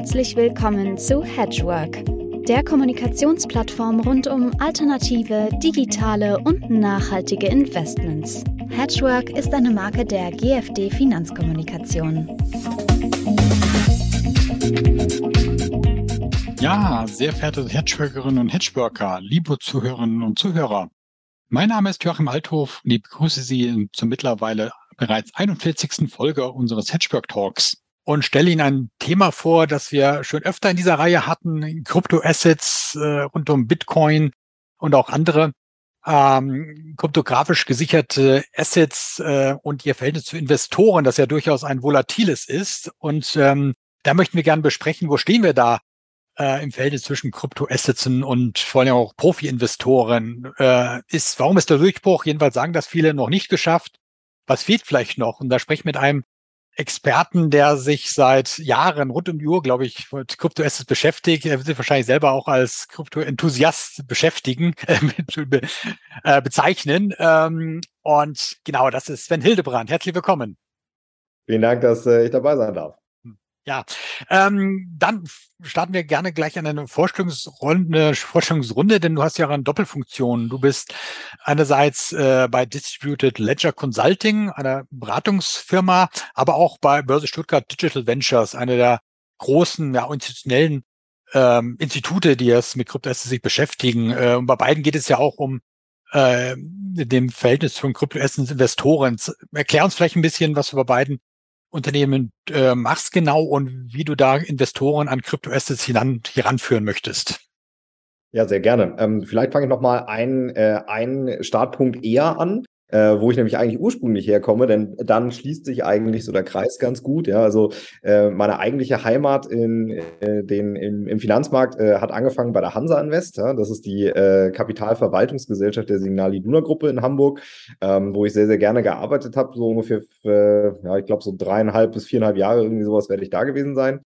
Herzlich willkommen zu Hedgework, der Kommunikationsplattform rund um alternative, digitale und nachhaltige Investments. Hedgework ist eine Marke der GFD Finanzkommunikation. Ja, sehr verehrte Hedgeworkerinnen und Hedgeworker, liebe Zuhörerinnen und Zuhörer. Mein Name ist Joachim Althof und ich begrüße Sie zur mittlerweile bereits 41. Folge unseres Hedgework Talks und stelle Ihnen ein Thema vor, das wir schon öfter in dieser Reihe hatten, Kryptoassets äh, rund um Bitcoin und auch andere ähm, kryptografisch gesicherte Assets äh, und ihr Verhältnis zu Investoren, das ja durchaus ein volatiles ist. Und ähm, da möchten wir gerne besprechen, wo stehen wir da äh, im Verhältnis zwischen Kryptoassets und vor allem auch Profi-Investoren. Äh, ist, warum ist der Durchbruch? Jedenfalls sagen das viele noch nicht geschafft. Was fehlt vielleicht noch? Und da spreche ich mit einem Experten, der sich seit Jahren rund um die Uhr, glaube ich, mit Kryptoassets beschäftigt. Er wird sich wahrscheinlich selber auch als Krypto-Enthusiast beschäftigen, äh, äh, bezeichnen. Ähm, und genau, das ist Sven Hildebrand. Herzlich willkommen. Vielen Dank, dass äh, ich dabei sein darf. Ja, ähm, dann starten wir gerne gleich an eine Vorstellungsrunde, Vorstellungsrunde, denn du hast ja eine Doppelfunktion. Du bist einerseits äh, bei Distributed Ledger Consulting, einer Beratungsfirma, aber auch bei Börse Stuttgart Digital Ventures, einer der großen, ja, institutionellen ähm, Institute, die es mit Kryptoassets sich beschäftigen. Äh, und bei beiden geht es ja auch um äh, dem Verhältnis von Kryptoassets Investoren. Erklär uns vielleicht ein bisschen, was du bei beiden Unternehmen äh, machst genau und wie du da Investoren an Kryptoassets hinan, heranführen möchtest. Ja, sehr gerne. Ähm, vielleicht fange ich noch mal einen, äh, einen Startpunkt eher an äh, wo ich nämlich eigentlich ursprünglich herkomme, denn dann schließt sich eigentlich so der Kreis ganz gut. Ja, also äh, meine eigentliche Heimat in äh, den im, im Finanzmarkt äh, hat angefangen bei der Hansa Invest. Ja? Das ist die äh, Kapitalverwaltungsgesellschaft der Signal Iduna Gruppe in Hamburg, ähm, wo ich sehr sehr gerne gearbeitet habe. So ungefähr, für, ja, ich glaube so dreieinhalb bis viereinhalb Jahre irgendwie sowas werde ich da gewesen sein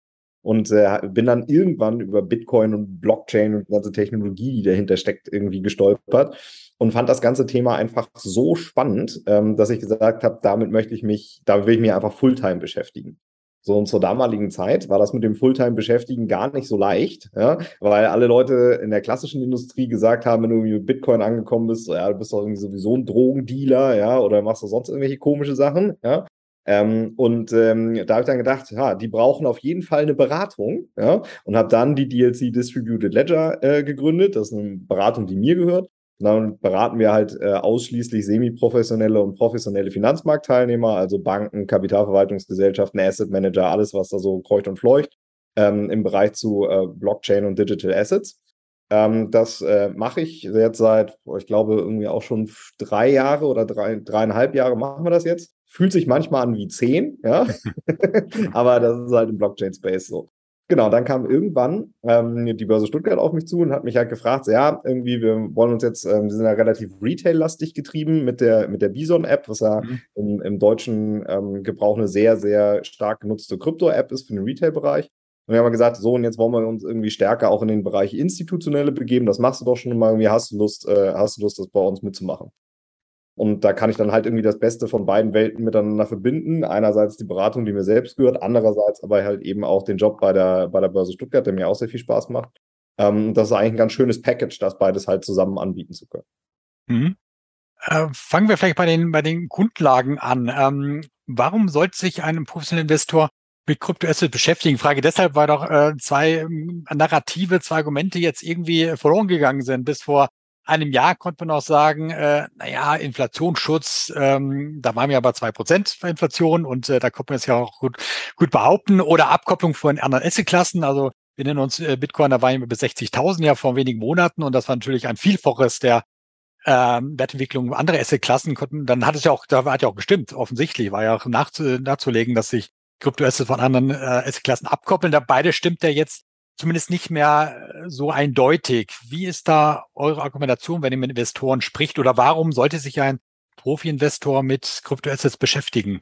und äh, bin dann irgendwann über Bitcoin und Blockchain und ganze Technologie, die dahinter steckt, irgendwie gestolpert und fand das ganze Thema einfach so spannend, ähm, dass ich gesagt habe, damit möchte ich mich, damit will ich mich einfach Fulltime beschäftigen. So und zur damaligen Zeit war das mit dem Fulltime beschäftigen gar nicht so leicht, ja, weil alle Leute in der klassischen Industrie gesagt haben, wenn du mit Bitcoin angekommen bist, so, ja, du bist doch irgendwie sowieso ein Drogendealer, ja, oder machst du sonst irgendwelche komische Sachen, ja. Ähm, und ähm, da habe ich dann gedacht, ja, die brauchen auf jeden Fall eine Beratung, ja, und habe dann die DLC Distributed Ledger äh, gegründet. Das ist eine Beratung, die mir gehört. Und dann beraten wir halt äh, ausschließlich semi-professionelle und professionelle Finanzmarktteilnehmer, also Banken, Kapitalverwaltungsgesellschaften, Asset Manager, alles, was da so kreucht und fleucht, ähm, im Bereich zu äh, Blockchain und Digital Assets. Ähm, das äh, mache ich jetzt seit, ich glaube, irgendwie auch schon drei Jahre oder drei, dreieinhalb Jahre machen wir das jetzt. Fühlt sich manchmal an wie zehn, ja. Aber das ist halt im Blockchain-Space so. Genau, dann kam irgendwann ähm, die Börse Stuttgart auf mich zu und hat mich halt gefragt, so, ja, irgendwie, wir wollen uns jetzt, ähm, wir sind ja relativ retail-lastig getrieben mit der, mit der Bison-App, was ja mhm. im, im deutschen ähm, Gebrauch eine sehr, sehr stark genutzte Krypto-App ist für den Retail-Bereich. Und wir haben gesagt, so, und jetzt wollen wir uns irgendwie stärker auch in den Bereich Institutionelle begeben. Das machst du doch schon mal irgendwie. Hast du Lust, äh, hast du Lust, das bei uns mitzumachen? Und da kann ich dann halt irgendwie das Beste von beiden Welten miteinander verbinden. Einerseits die Beratung, die mir selbst gehört, andererseits aber halt eben auch den Job bei der, bei der Börse Stuttgart, der mir auch sehr viel Spaß macht. Ähm, das ist eigentlich ein ganz schönes Package, das beides halt zusammen anbieten zu können. Mhm. Äh, fangen wir vielleicht bei den, bei den Grundlagen an. Ähm, warum sollte sich ein professioneller Investor mit Kryptoassets beschäftigen? Frage deshalb, weil doch äh, zwei ähm, Narrative, zwei Argumente jetzt irgendwie verloren gegangen sind. Bis vor einem Jahr konnte man auch sagen, äh, naja, Inflationsschutz, ähm, da waren wir aber zwei Prozent Inflation und äh, da konnte man es ja auch gut, gut behaupten. Oder Abkopplung von anderen Assetklassen. Also wir nennen uns äh, Bitcoin, da waren wir bis 60.000 ja vor wenigen Monaten und das war natürlich ein Vielfaches der ähm, Wertentwicklung anderer Assetklassen. Konnten, dann hat es ja auch, da hat ja auch gestimmt, offensichtlich, war ja auch nachzu, nachzulegen, dass sich Kryptoassets von anderen äh, Assetklassen abkoppeln. Da beide stimmt ja jetzt zumindest nicht mehr äh, so eindeutig. Wie ist da eure Argumentation, wenn ihr mit Investoren spricht? Oder warum sollte sich ein Profi-Investor mit Kryptoassets beschäftigen?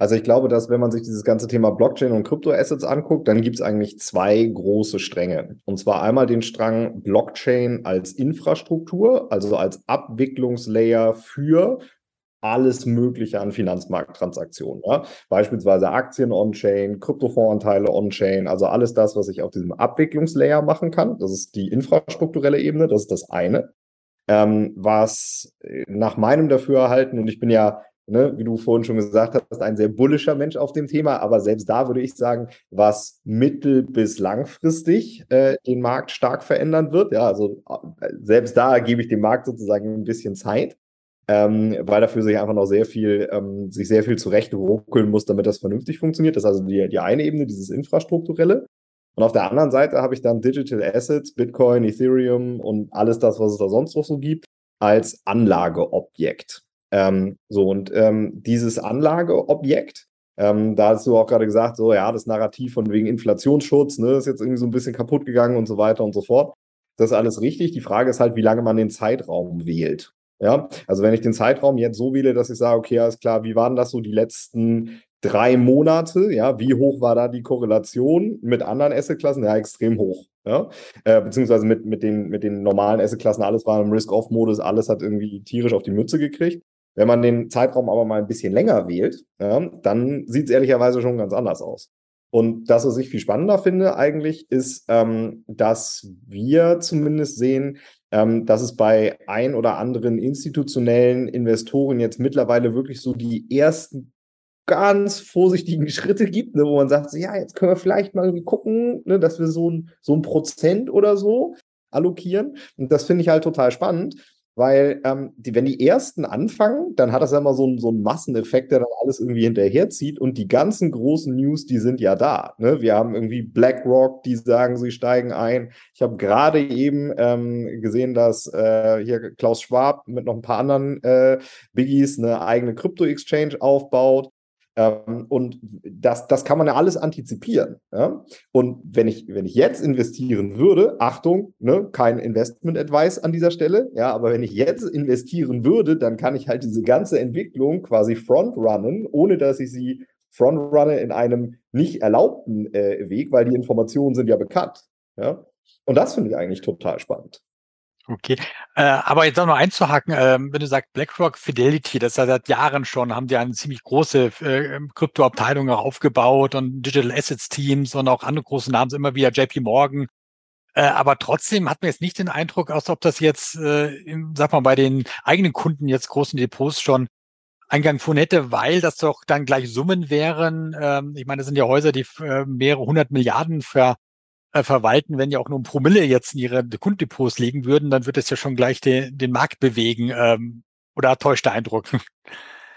Also ich glaube, dass wenn man sich dieses ganze Thema Blockchain und Kryptoassets anguckt, dann gibt es eigentlich zwei große Stränge. Und zwar einmal den Strang Blockchain als Infrastruktur, also als Abwicklungslayer für alles Mögliche an Finanzmarkttransaktionen. Ja? Beispielsweise Aktien on-chain, Kryptofondanteile on-chain, also alles das, was ich auf diesem Abwicklungslayer machen kann. Das ist die infrastrukturelle Ebene, das ist das eine. Ähm, was nach meinem Dafürhalten, und ich bin ja ne, wie du vorhin schon gesagt hast, ein sehr bullischer Mensch auf dem Thema. Aber selbst da würde ich sagen, was mittel- bis langfristig äh, den Markt stark verändern wird. Ja, also äh, selbst da gebe ich dem Markt sozusagen ein bisschen Zeit. Ähm, weil dafür sich einfach noch sehr viel, ähm, sich sehr viel zurecht ruckeln muss, damit das vernünftig funktioniert. Das ist also die, die eine Ebene, dieses Infrastrukturelle. Und auf der anderen Seite habe ich dann Digital Assets, Bitcoin, Ethereum und alles das, was es da sonst noch so gibt, als Anlageobjekt. Ähm, so, und ähm, dieses Anlageobjekt, ähm, da hast du auch gerade gesagt, so, ja, das Narrativ von wegen Inflationsschutz, ne, ist jetzt irgendwie so ein bisschen kaputt gegangen und so weiter und so fort. Das ist alles richtig. Die Frage ist halt, wie lange man den Zeitraum wählt. Ja, also wenn ich den Zeitraum jetzt so wähle, dass ich sage, okay, alles klar, wie waren das so die letzten drei Monate? Ja, wie hoch war da die Korrelation mit anderen Assetklassen? Ja, extrem hoch. Ja, äh, beziehungsweise mit, mit, den, mit den normalen Assetklassen, alles war im Risk-Off-Modus, alles hat irgendwie tierisch auf die Mütze gekriegt. Wenn man den Zeitraum aber mal ein bisschen länger wählt, ja, dann sieht es ehrlicherweise schon ganz anders aus. Und das, was ich viel spannender finde eigentlich, ist, ähm, dass wir zumindest sehen, ähm, dass es bei ein oder anderen institutionellen Investoren jetzt mittlerweile wirklich so die ersten ganz vorsichtigen Schritte gibt, ne, wo man sagt, ja, jetzt können wir vielleicht mal gucken, ne, dass wir so ein, so ein Prozent oder so allokieren. Und das finde ich halt total spannend, weil ähm, die, wenn die ersten anfangen, dann hat das ja immer so, ein, so einen Masseneffekt, der dann alles irgendwie hinterherzieht und die ganzen großen News, die sind ja da. Ne? Wir haben irgendwie BlackRock, die sagen, sie steigen ein. Ich habe gerade eben ähm, gesehen, dass äh, hier Klaus Schwab mit noch ein paar anderen äh, Biggies eine eigene Krypto-Exchange aufbaut. Ähm, und das, das kann man ja alles antizipieren. Ja? Und wenn ich, wenn ich jetzt investieren würde, Achtung, ne, kein Investment-Advice an dieser Stelle, ja, aber wenn ich jetzt investieren würde, dann kann ich halt diese ganze Entwicklung quasi frontrunnen, ohne dass ich sie frontrunne in einem nicht erlaubten äh, Weg, weil die Informationen sind ja bekannt. Ja? Und das finde ich eigentlich total spannend. Okay, äh, aber jetzt auch noch einzuhaken, äh, wenn du sagst BlackRock Fidelity, das ist ja seit Jahren schon, haben die eine ziemlich große äh, Kryptoabteilung auch aufgebaut und Digital Assets Teams und auch andere große Namen, immer wieder JP Morgan. Äh, aber trotzdem hat man jetzt nicht den Eindruck, als ob das jetzt, äh, im, sag mal, bei den eigenen Kunden jetzt großen Depots schon Eingang von hätte, weil das doch dann gleich Summen wären. Ähm, ich meine, das sind ja Häuser, die äh, mehrere hundert Milliarden ver äh, verwalten, wenn die auch nur ein Promille jetzt in ihre Kunddepots legen würden, dann wird es ja schon gleich den, den Markt bewegen. Ähm, oder täuscht der Eindruck?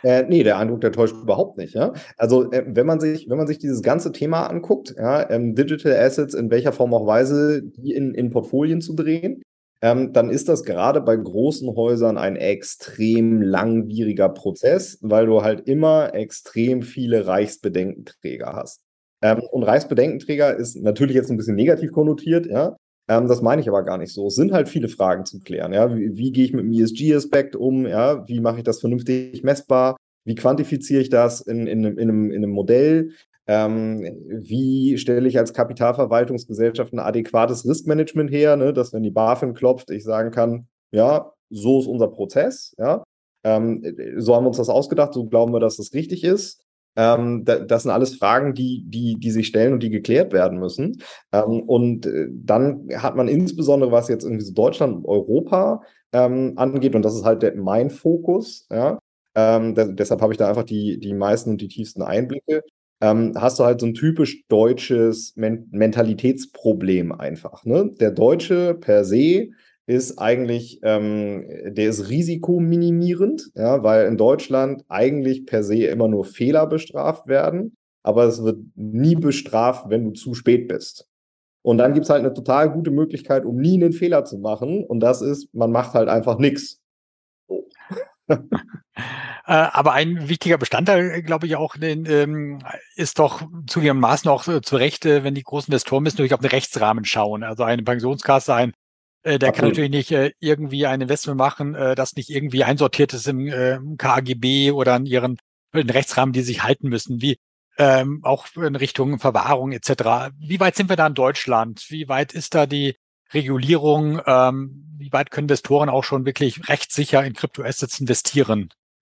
Äh, nee, der Eindruck, der täuscht überhaupt nicht. Ja? Also äh, wenn man sich, wenn man sich dieses ganze Thema anguckt, ja, ähm, Digital Assets in welcher Form auch Weise, die in, in Portfolien zu drehen, ähm, dann ist das gerade bei großen Häusern ein extrem langwieriger Prozess, weil du halt immer extrem viele Reichsbedenkenträger hast. Ähm, und Reichsbedenkenträger ist natürlich jetzt ein bisschen negativ konnotiert, ja. Ähm, das meine ich aber gar nicht so. Es sind halt viele Fragen zu klären, ja. Wie, wie gehe ich mit dem ESG-Aspekt um, ja? Wie mache ich das vernünftig messbar? Wie quantifiziere ich das in, in, in, einem, in einem Modell? Ähm, wie stelle ich als Kapitalverwaltungsgesellschaft ein adäquates Riskmanagement her, ne? dass wenn die BaFin klopft, ich sagen kann, ja, so ist unser Prozess, ja. Ähm, so haben wir uns das ausgedacht, so glauben wir, dass das richtig ist. Ähm, da, das sind alles Fragen, die, die, die sich stellen und die geklärt werden müssen. Ähm, und äh, dann hat man insbesondere, was jetzt irgendwie so Deutschland und Europa ähm, angeht, und das ist halt der, mein Fokus, ja, ähm, da, deshalb habe ich da einfach die, die meisten und die tiefsten Einblicke, ähm, hast du halt so ein typisch deutsches Men Mentalitätsproblem einfach. Ne? Der Deutsche per se ist eigentlich, ähm, der ist risikominimierend, ja, weil in Deutschland eigentlich per se immer nur Fehler bestraft werden, aber es wird nie bestraft, wenn du zu spät bist. Und dann gibt es halt eine total gute Möglichkeit, um nie einen Fehler zu machen. Und das ist, man macht halt einfach nichts. So. Äh, aber ein wichtiger Bestandteil, glaube ich, auch ähm, ist doch zugegebenermaßen auch äh, zu Recht, äh, wenn die großen Investoren müssen natürlich auf den Rechtsrahmen schauen. Also eine Pensionskasse, ein äh, der kann natürlich nicht äh, irgendwie ein Investment machen, äh, das nicht irgendwie einsortiert ist im äh, KGB oder in ihren in Rechtsrahmen, die sich halten müssen, wie ähm, auch in Richtung Verwahrung etc. Wie weit sind wir da in Deutschland? Wie weit ist da die Regulierung? Ähm, wie weit können Investoren auch schon wirklich rechtssicher in Kryptoassets investieren?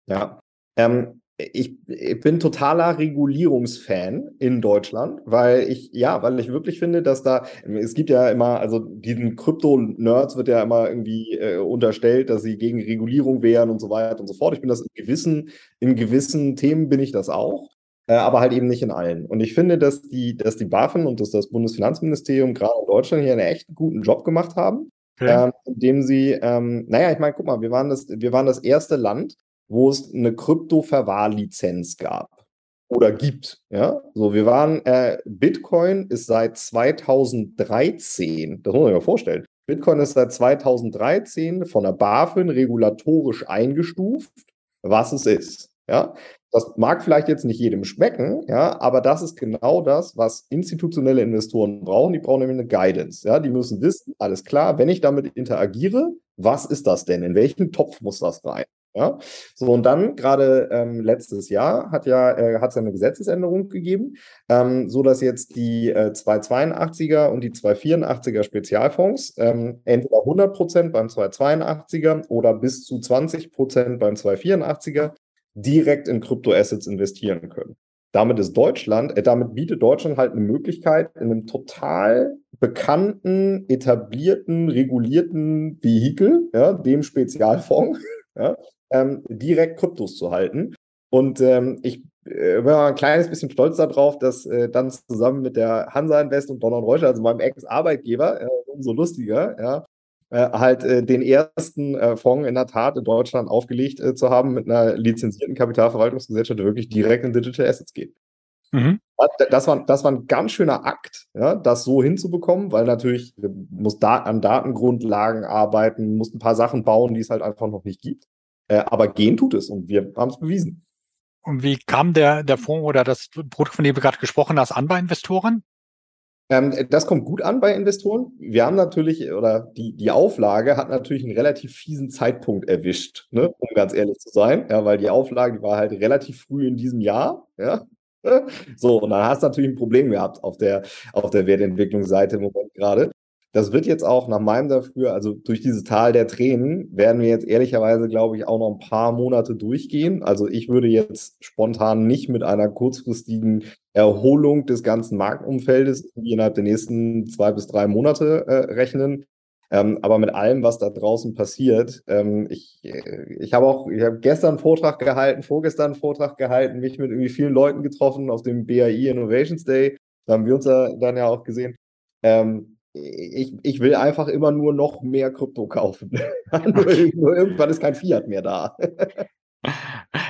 Ja, Ähm, ich, ich, bin totaler Regulierungsfan in Deutschland, weil ich, ja, weil ich wirklich finde, dass da, es gibt ja immer, also diesen Krypto-Nerds wird ja immer irgendwie äh, unterstellt, dass sie gegen Regulierung wären und so weiter und so fort. Ich bin das in gewissen, in gewissen Themen bin ich das auch. Äh, aber halt eben nicht in allen. Und ich finde, dass die, dass die BaFin und dass das Bundesfinanzministerium gerade in Deutschland hier einen echt guten Job gemacht haben, okay. ähm, indem sie, ähm, naja, ich meine, guck mal, wir waren das, wir waren das erste Land, wo es eine Krypto-Verwahrlizenz gab oder gibt. Ja, so wir waren, äh, Bitcoin ist seit 2013, das muss man sich mal vorstellen. Bitcoin ist seit 2013 von der BaFin regulatorisch eingestuft, was es ist. Ja, das mag vielleicht jetzt nicht jedem schmecken, ja, aber das ist genau das, was institutionelle Investoren brauchen. Die brauchen nämlich eine Guidance. Ja, die müssen wissen, alles klar, wenn ich damit interagiere, was ist das denn? In welchen Topf muss das rein? Ja, so und dann gerade ähm, letztes Jahr hat ja äh, hat es eine Gesetzesänderung gegeben, ähm, so jetzt die äh, 282er und die 284er Spezialfonds ähm, entweder 100 Prozent beim 282er oder bis zu 20 Prozent beim 284er direkt in Kryptoassets investieren können. Damit ist Deutschland, äh, damit bietet Deutschland halt eine Möglichkeit, in einem total bekannten, etablierten, regulierten Vehikel, ja, dem Spezialfonds, ja, ähm, direkt Kryptos zu halten. Und ähm, ich äh, bin mal ein kleines bisschen stolz darauf, dass äh, dann zusammen mit der Hansa Invest und Donald Reuter, also meinem Ex-Arbeitgeber, äh, umso lustiger, ja, äh, halt äh, den ersten Fonds in der Tat in Deutschland aufgelegt zu haben mit einer lizenzierten Kapitalverwaltungsgesellschaft, der wirklich direkt in Digital Assets geht. Mhm. Das, war, das war ein ganz schöner Akt, ja, das so hinzubekommen, weil natürlich muss da an Datengrundlagen arbeiten, muss ein paar Sachen bauen, die es halt einfach noch nicht gibt. Äh, aber gehen tut es und wir haben es bewiesen. Und wie kam der, der Fonds oder das Produkt, von dem du gerade gesprochen hast, an bei Investoren? Ähm, das kommt gut an bei Investoren. Wir haben natürlich, oder die, die Auflage hat natürlich einen relativ fiesen Zeitpunkt erwischt, ne? um ganz ehrlich zu sein. Ja, weil die Auflage, die war halt relativ früh in diesem Jahr. Ja. So, und dann hast du natürlich ein Problem gehabt auf der, auf der Wertentwicklungsseite im Moment gerade. Das wird jetzt auch nach meinem dafür, also durch dieses Tal der Tränen, werden wir jetzt ehrlicherweise, glaube ich, auch noch ein paar Monate durchgehen. Also ich würde jetzt spontan nicht mit einer kurzfristigen Erholung des ganzen Marktumfeldes innerhalb der nächsten zwei bis drei Monate äh, rechnen. Ähm, aber mit allem, was da draußen passiert, ähm, ich, ich habe auch, ich habe gestern einen Vortrag gehalten, vorgestern einen Vortrag gehalten, mich mit irgendwie vielen Leuten getroffen auf dem BAI Innovations Day. Da haben wir uns ja dann ja auch gesehen. Ähm, ich, ich will einfach immer nur noch mehr Krypto kaufen. nur, nur, irgendwann ist kein Fiat mehr da.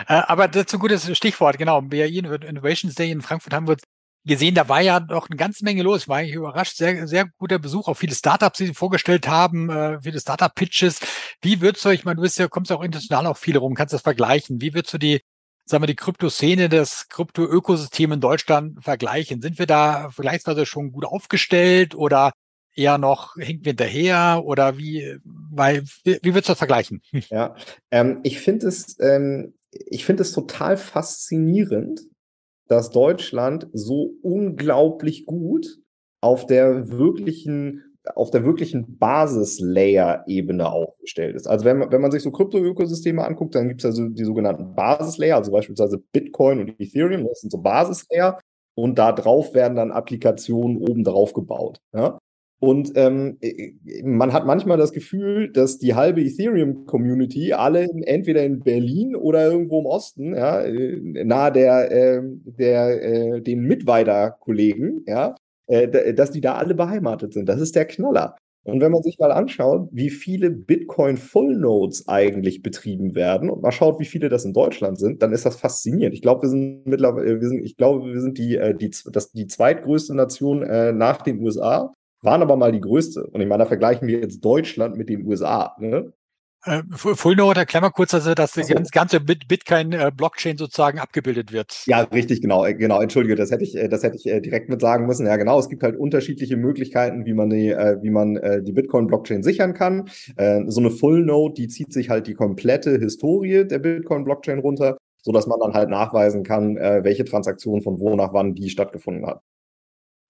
Äh, aber dazu gutes Stichwort, genau. BAI Innovations Day in Frankfurt haben wir gesehen, da war ja doch eine ganze Menge los. War ich überrascht. Sehr, sehr guter Besuch. Auch viele Startups, die Sie vorgestellt haben, äh, viele Startup-Pitches. Wie würdest du, ich meine, du bist ja, kommst ja auch international auch viel rum, kannst das vergleichen. Wie würdest du die, sagen wir, die Kryptoszene, das Krypto-Ökosystem in Deutschland vergleichen? Sind wir da vergleichsweise schon gut aufgestellt oder eher noch hinken wir hinterher oder wie, weil, wie, wie würdest du das vergleichen? Ja, ähm, ich finde es, ähm, ich finde es total faszinierend, dass Deutschland so unglaublich gut auf der wirklichen auf der wirklichen Basislayer-Ebene aufgestellt ist. Also wenn man, wenn man sich so Krypto-Ökosysteme anguckt, dann gibt es also die sogenannten Basislayer, also beispielsweise Bitcoin und Ethereum, das sind so Basislayer und da drauf werden dann Applikationen oben drauf gebaut. Ja? Und ähm, äh, man hat manchmal das Gefühl, dass die halbe Ethereum-Community alle entweder in Berlin oder irgendwo im Osten, ja, äh, nahe der, äh, der äh, den Mitweiter-Kollegen, ja, äh, dass die da alle beheimatet sind. Das ist der Knaller. Und wenn man sich mal anschaut, wie viele Bitcoin Full Nodes eigentlich betrieben werden und mal schaut, wie viele das in Deutschland sind, dann ist das faszinierend. Ich glaube, wir sind mittlerweile, wir sind, ich glaube, wir sind die, die, das, die zweitgrößte Nation äh, nach den USA waren aber mal die größte. Und ich meine, da vergleichen wir jetzt Deutschland mit den USA. Ne? Äh, Full erklär mal kurz, also, dass die ganze, ganze Bitcoin-Blockchain äh, sozusagen abgebildet wird. Ja, richtig, genau, äh, genau. Entschuldige, das hätte ich, äh, das hätte ich direkt mit sagen müssen. Ja, genau. Es gibt halt unterschiedliche Möglichkeiten, wie man die, wie man die Bitcoin-Blockchain sichern kann. So eine Full Node, die zieht sich halt die komplette Historie der Bitcoin-Blockchain runter, so dass man dann halt nachweisen kann, welche Transaktion von wo nach wann die stattgefunden hat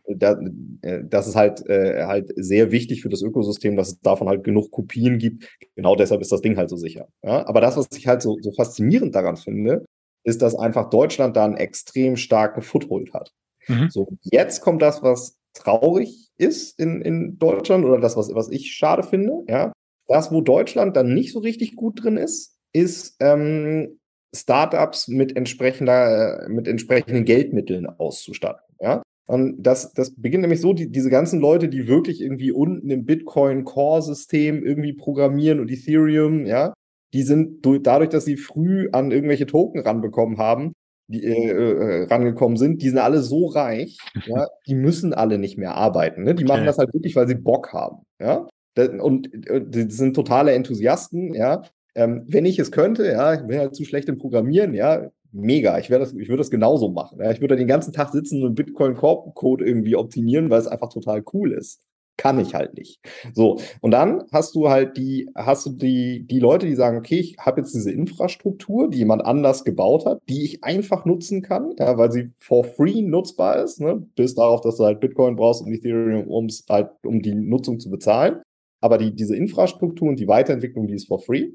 da, äh, das ist halt, äh, halt sehr wichtig für das Ökosystem, dass es davon halt genug Kopien gibt. Genau deshalb ist das Ding halt so sicher. Ja? Aber das, was ich halt so, so faszinierend daran finde, ist, dass einfach Deutschland da einen extrem starken Foothold hat. Mhm. So, jetzt kommt das, was traurig ist in, in Deutschland oder das, was, was ich schade finde, ja. Das, wo Deutschland dann nicht so richtig gut drin ist, ist ähm, Startups mit entsprechender, mit entsprechenden Geldmitteln auszustatten, ja. Und das, das beginnt nämlich so, die, diese ganzen Leute, die wirklich irgendwie unten im Bitcoin-Core-System irgendwie programmieren und Ethereum, ja, die sind durch, dadurch, dass sie früh an irgendwelche Token ranbekommen haben, die äh, äh, rangekommen sind, die sind alle so reich, ja, die müssen alle nicht mehr arbeiten. Ne? Die machen okay. das halt wirklich, weil sie Bock haben. Ja? Und, und äh, die sind totale Enthusiasten, ja. Ähm, wenn ich es könnte, ja, ich bin halt zu schlecht im Programmieren, ja, mega. Ich, ich würde das genauso machen. Ja? Ich würde den ganzen Tag sitzen und Bitcoin-Code irgendwie optimieren, weil es einfach total cool ist kann ich halt nicht. So, und dann hast du halt die, hast du die, die Leute, die sagen, okay, ich habe jetzt diese Infrastruktur, die jemand anders gebaut hat, die ich einfach nutzen kann, ja, weil sie for free nutzbar ist, ne, bis darauf, dass du halt Bitcoin brauchst und Ethereum, um's halt, um die Nutzung zu bezahlen. Aber die, diese Infrastruktur und die Weiterentwicklung, die ist for free.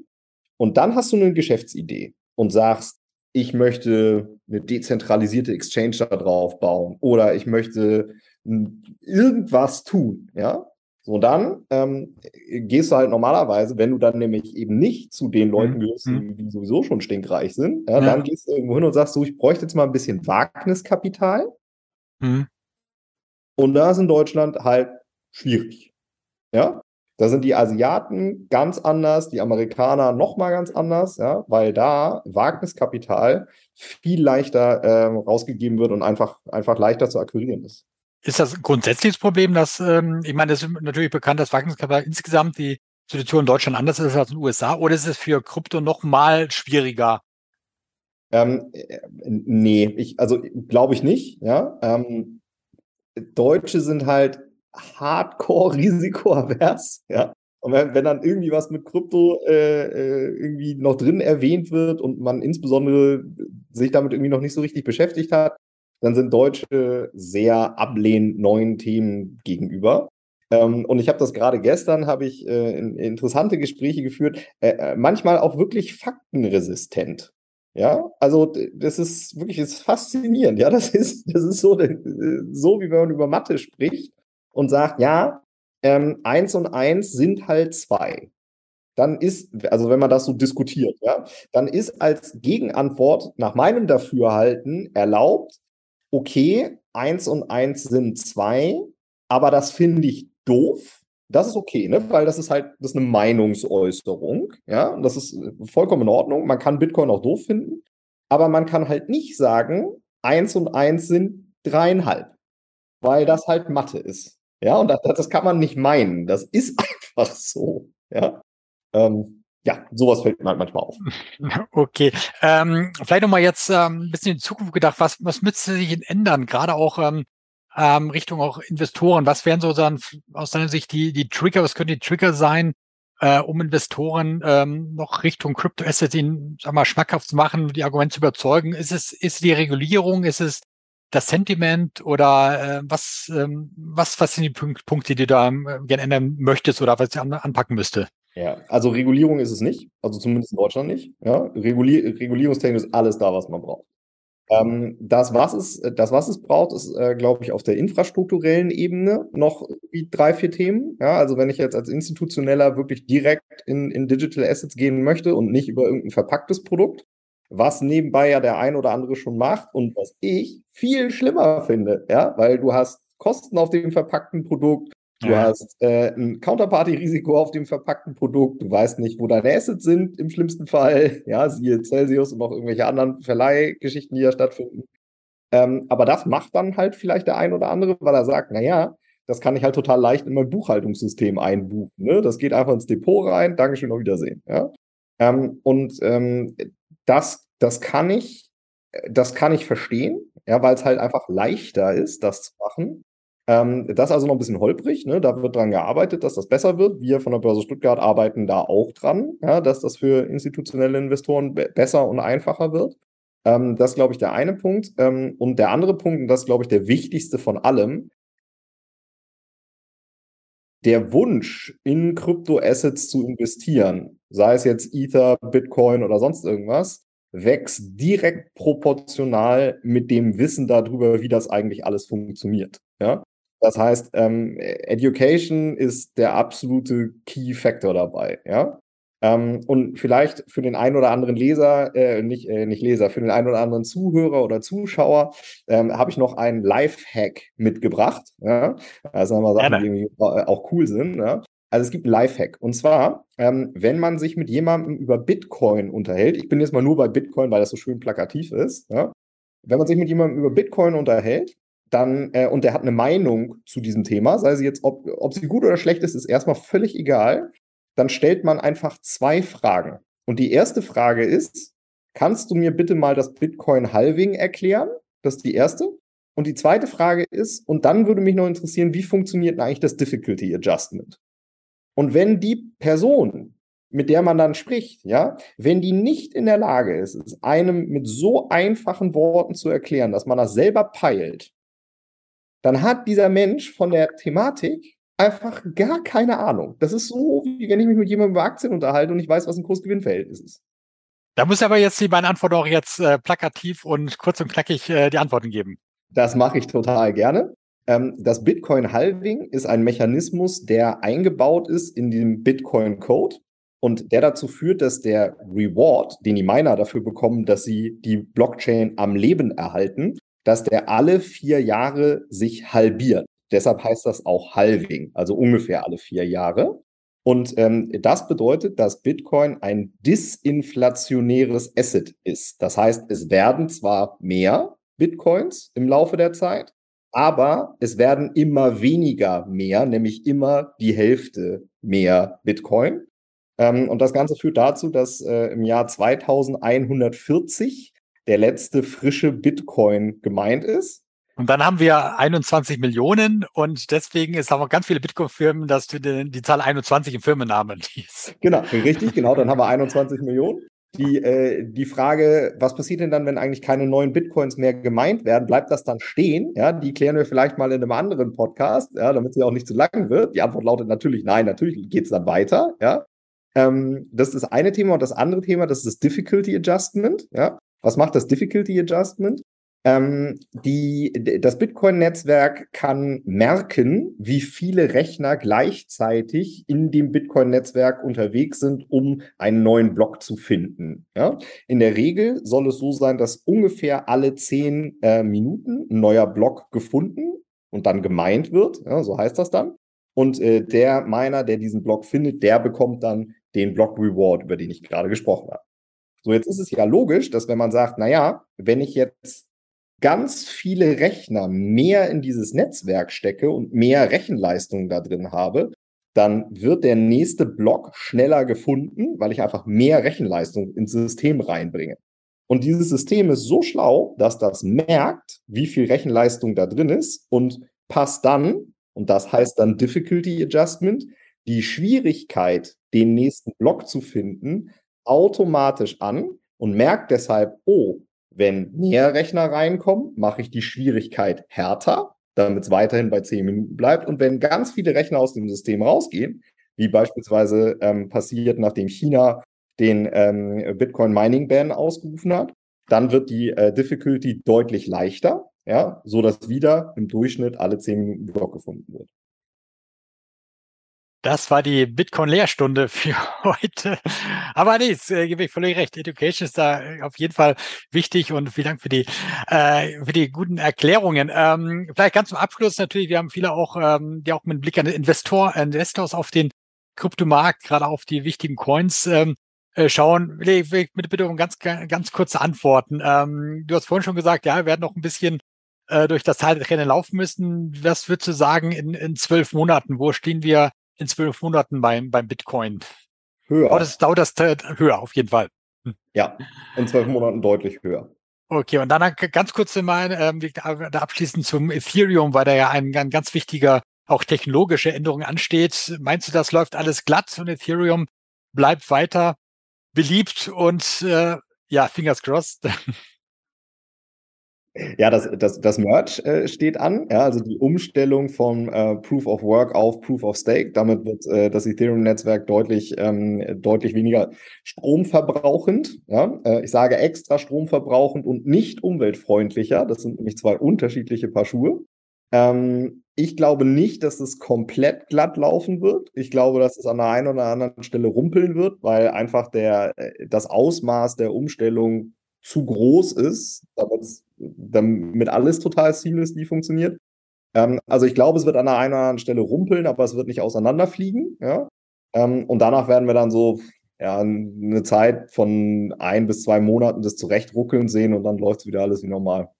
Und dann hast du eine Geschäftsidee und sagst, ich möchte eine dezentralisierte Exchange da drauf bauen oder ich möchte irgendwas tun, ja. So, dann ähm, gehst du halt normalerweise, wenn du dann nämlich eben nicht zu den Leuten mhm. gehörst, die, die sowieso schon stinkreich sind, ja, ja. dann gehst du irgendwo hin und sagst so, ich bräuchte jetzt mal ein bisschen Wagniskapital. Mhm. Und da ist in Deutschland halt schwierig. Ja, da sind die Asiaten ganz anders, die Amerikaner noch mal ganz anders, ja, weil da Wagniskapital viel leichter ähm, rausgegeben wird und einfach, einfach leichter zu akquirieren ist. Ist das ein grundsätzliches Problem, dass, ähm, ich meine, es ist natürlich bekannt, dass Wachstumskapital insgesamt die Situation in Deutschland anders ist als in den USA, oder ist es für Krypto noch mal schwieriger? Ähm, nee, ich, also glaube ich nicht, ja. Ähm, Deutsche sind halt hardcore risikoavers, ja. Und wenn, wenn dann irgendwie was mit Krypto äh, äh, irgendwie noch drin erwähnt wird und man insbesondere sich damit irgendwie noch nicht so richtig beschäftigt hat, dann sind Deutsche sehr ablehnend neuen Themen gegenüber. Ähm, und ich habe das gerade gestern, habe ich äh, interessante Gespräche geführt, äh, äh, manchmal auch wirklich faktenresistent. Ja, also das ist wirklich das ist faszinierend. Ja, das ist, das ist so, äh, so, wie wenn man über Mathe spricht und sagt, ja, ähm, eins und eins sind halt zwei. Dann ist, also wenn man das so diskutiert, ja, dann ist als Gegenantwort nach meinem Dafürhalten erlaubt, okay, eins und eins sind zwei, aber das finde ich doof. Das ist okay, ne? Weil das ist halt, das ist eine Meinungsäußerung, ja, und das ist vollkommen in Ordnung. Man kann Bitcoin auch doof finden, aber man kann halt nicht sagen, eins und eins sind dreieinhalb, weil das halt Mathe ist. Ja, und das, das kann man nicht meinen. Das ist einfach so, ja. Ähm, ja, sowas fällt mir halt manchmal auf. Okay. Ähm, vielleicht nochmal jetzt ähm, ein bisschen in die Zukunft gedacht, was, was müsste sich ändern, gerade auch ähm, ähm, Richtung auch Investoren. Was wären so dann aus deiner Sicht die, die Trigger, was könnte die Trigger sein, äh, um Investoren ähm, noch Richtung Crypto-Assets in, sag mal, schmackhaft zu machen, die Argumente zu überzeugen? Ist es, ist die Regulierung, ist es das Sentiment oder äh, was, ähm, was, was sind die Punkte, die du da äh, gerne ändern möchtest oder was ich an, anpacken müsste? Ja, also Regulierung ist es nicht, also zumindest in Deutschland nicht. Ja, Regulier Regulierungstechnisch ist alles da, was man braucht. Ähm, das, was es, das, was es braucht, ist, äh, glaube ich, auf der infrastrukturellen Ebene noch drei, vier Themen. Ja, also wenn ich jetzt als Institutioneller wirklich direkt in, in Digital Assets gehen möchte und nicht über irgendein verpacktes Produkt, was nebenbei ja der ein oder andere schon macht und was ich viel schlimmer finde, ja, weil du hast Kosten auf dem verpackten Produkt, Du ja. hast äh, ein Counterparty-Risiko auf dem verpackten Produkt. Du weißt nicht, wo deine Assets sind im schlimmsten Fall. Ja, siehe Celsius und noch irgendwelche anderen Verleihgeschichten, die ja stattfinden. Ähm, aber das macht dann halt vielleicht der ein oder andere, weil er sagt, na ja, das kann ich halt total leicht in mein Buchhaltungssystem einbuchen. Ne? Das geht einfach ins Depot rein. Dankeschön, auf Wiedersehen. Ja? Ähm, und ähm, das, das kann ich, das kann ich verstehen, ja, weil es halt einfach leichter ist, das zu machen. Ähm, das ist also noch ein bisschen holprig. Ne? Da wird dran gearbeitet, dass das besser wird. Wir von der Börse Stuttgart arbeiten da auch dran, ja, dass das für institutionelle Investoren be besser und einfacher wird. Ähm, das ist, glaube ich, der eine Punkt. Ähm, und der andere Punkt, und das ist, glaube ich, der wichtigste von allem, der Wunsch, in Kryptoassets zu investieren, sei es jetzt Ether, Bitcoin oder sonst irgendwas, wächst direkt proportional mit dem Wissen darüber, wie das eigentlich alles funktioniert. Ja? Das heißt, ähm, Education ist der absolute Key Factor dabei. Ja? Ähm, und vielleicht für den einen oder anderen Leser, äh, nicht, äh, nicht Leser, für den einen oder anderen Zuhörer oder Zuschauer ähm, habe ich noch einen Live-Hack mitgebracht. Ja? Das sind aber Sachen, die irgendwie äh, auch cool sind. Ja? Also es gibt einen Lifehack. Und zwar, ähm, wenn man sich mit jemandem über Bitcoin unterhält, ich bin jetzt mal nur bei Bitcoin, weil das so schön plakativ ist, ja? wenn man sich mit jemandem über Bitcoin unterhält, dann, äh, und der hat eine Meinung zu diesem Thema, sei sie jetzt, ob, ob sie gut oder schlecht ist, ist erstmal völlig egal dann stellt man einfach zwei Fragen. Und die erste Frage ist, kannst du mir bitte mal das Bitcoin-Halving erklären? Das ist die erste. Und die zweite Frage ist, und dann würde mich noch interessieren, wie funktioniert eigentlich das Difficulty Adjustment? Und wenn die Person, mit der man dann spricht, ja, wenn die nicht in der Lage ist, es einem mit so einfachen Worten zu erklären, dass man das selber peilt, dann hat dieser Mensch von der Thematik einfach gar keine Ahnung. Das ist so, wie wenn ich mich mit jemandem über Aktien unterhalte und ich weiß, was ein Kurs-Gewinn-Verhältnis ist. Da muss aber jetzt die beiden Antworten auch jetzt äh, plakativ und kurz und knackig äh, die Antworten geben. Das mache ich total gerne. Ähm, das Bitcoin-Halving ist ein Mechanismus, der eingebaut ist in den Bitcoin-Code und der dazu führt, dass der Reward, den die Miner dafür bekommen, dass sie die Blockchain am Leben erhalten, dass der alle vier Jahre sich halbiert. Deshalb heißt das auch Halving, also ungefähr alle vier Jahre. Und ähm, das bedeutet, dass Bitcoin ein disinflationäres Asset ist. Das heißt, es werden zwar mehr Bitcoins im Laufe der Zeit, aber es werden immer weniger mehr, nämlich immer die Hälfte mehr Bitcoin. Ähm, und das Ganze führt dazu, dass äh, im Jahr 2140 der letzte frische Bitcoin gemeint ist. Und dann haben wir 21 Millionen und deswegen ist haben wir ganz viele Bitcoin-Firmen, dass die, die Zahl 21 im Firmennamen hieß. Genau, richtig, genau. Dann haben wir 21 Millionen. Die, äh, die Frage, was passiert denn dann, wenn eigentlich keine neuen Bitcoins mehr gemeint werden? Bleibt das dann stehen? Ja, die klären wir vielleicht mal in einem anderen Podcast, ja, damit sie auch nicht zu lang wird. Die Antwort lautet natürlich nein, natürlich geht es dann weiter. Ja, ähm, das ist das eine Thema und das andere Thema, das ist das Difficulty Adjustment. Ja, was macht das Difficulty Adjustment? Ähm, die, das Bitcoin-Netzwerk kann merken, wie viele Rechner gleichzeitig in dem Bitcoin-Netzwerk unterwegs sind, um einen neuen Block zu finden. Ja? In der Regel soll es so sein, dass ungefähr alle zehn äh, Minuten ein neuer Block gefunden und dann gemeint wird. Ja, so heißt das dann. Und äh, der Miner, der diesen Block findet, der bekommt dann den Block Reward, über den ich gerade gesprochen habe. So, jetzt ist es ja logisch, dass wenn man sagt, na ja, wenn ich jetzt ganz viele Rechner mehr in dieses Netzwerk stecke und mehr Rechenleistung da drin habe, dann wird der nächste Block schneller gefunden, weil ich einfach mehr Rechenleistung ins System reinbringe. Und dieses System ist so schlau, dass das merkt, wie viel Rechenleistung da drin ist und passt dann, und das heißt dann Difficulty Adjustment, die Schwierigkeit, den nächsten Block zu finden, automatisch an und merkt deshalb, oh, wenn mehr Rechner reinkommen, mache ich die Schwierigkeit härter, damit es weiterhin bei 10 Minuten bleibt. Und wenn ganz viele Rechner aus dem System rausgehen, wie beispielsweise ähm, passiert, nachdem China den ähm, Bitcoin Mining Ban ausgerufen hat, dann wird die äh, Difficulty deutlich leichter, ja, so dass wieder im Durchschnitt alle 10 Minuten Block gefunden wird. Das war die Bitcoin-Lehrstunde für heute. Aber nee, es äh, gebe ich völlig recht. Education ist da äh, auf jeden Fall wichtig und vielen Dank für die, äh, für die guten Erklärungen. Ähm, vielleicht ganz zum Abschluss natürlich, wir haben viele auch, ähm, die auch mit Blick an Investor, Investors auf den Kryptomarkt, gerade auf die wichtigen Coins ähm, äh, schauen. Bitte, bitte um ganz, ganz kurze Antworten. Ähm, du hast vorhin schon gesagt, ja, wir werden noch ein bisschen äh, durch das Zeitrennen laufen müssen. Was würdest du sagen in, in zwölf Monaten? Wo stehen wir in zwölf Monaten beim, beim Bitcoin. Höher. Aber das dauert das höher, auf jeden Fall. Hm. Ja, in zwölf Monaten deutlich höher. Okay, und dann ganz kurz mal ähm, abschließend zum Ethereum, weil da ja ein, ein ganz wichtiger, auch technologische Änderung ansteht. Meinst du, das läuft alles glatt und Ethereum bleibt weiter beliebt und äh, ja, fingers crossed? Ja, das, das, das Merge äh, steht an, ja, also die Umstellung von äh, Proof of Work auf Proof of Stake. Damit wird äh, das Ethereum-Netzwerk deutlich, ähm, deutlich weniger stromverbrauchend. Ja? Äh, ich sage extra stromverbrauchend und nicht umweltfreundlicher. Das sind nämlich zwei unterschiedliche Paar Schuhe. Ähm, ich glaube nicht, dass es komplett glatt laufen wird. Ich glaube, dass es an der einen oder anderen Stelle rumpeln wird, weil einfach der, äh, das Ausmaß der Umstellung zu groß ist, damit, damit alles total seamlessly funktioniert. Ähm, also ich glaube, es wird an der einen oder anderen Stelle rumpeln, aber es wird nicht auseinanderfliegen. Ja? Ähm, und danach werden wir dann so ja, eine Zeit von ein bis zwei Monaten das zurechtruckeln sehen und dann läuft es wieder alles wie normal.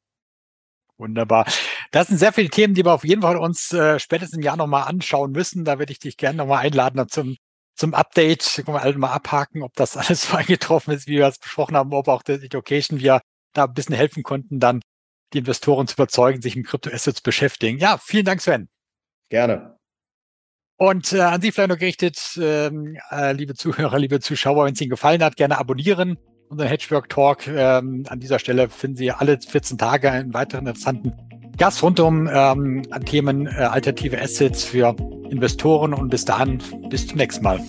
Wunderbar. Das sind sehr viele Themen, die wir auf jeden Fall uns äh, spätestens im Jahr nochmal anschauen müssen. Da würde ich dich gerne nochmal einladen zum, zum Update. Können wir alle mal abhaken, ob das alles so eingetroffen ist, wie wir es besprochen haben, ob auch die Education wir da ein bisschen helfen konnten, dann die Investoren zu überzeugen, sich mit Kryptoassets beschäftigen. Ja, vielen Dank, Sven. Gerne. Und äh, an Sie vielleicht noch gerichtet, ähm, äh, liebe Zuhörer, liebe Zuschauer, wenn es Ihnen gefallen hat, gerne abonnieren unseren Hedgework Talk. Ähm, an dieser Stelle finden Sie alle 14 Tage einen weiteren interessanten Gast rund um ähm, Themen äh, alternative Assets für Investoren. Und bis dahin, bis zum nächsten Mal.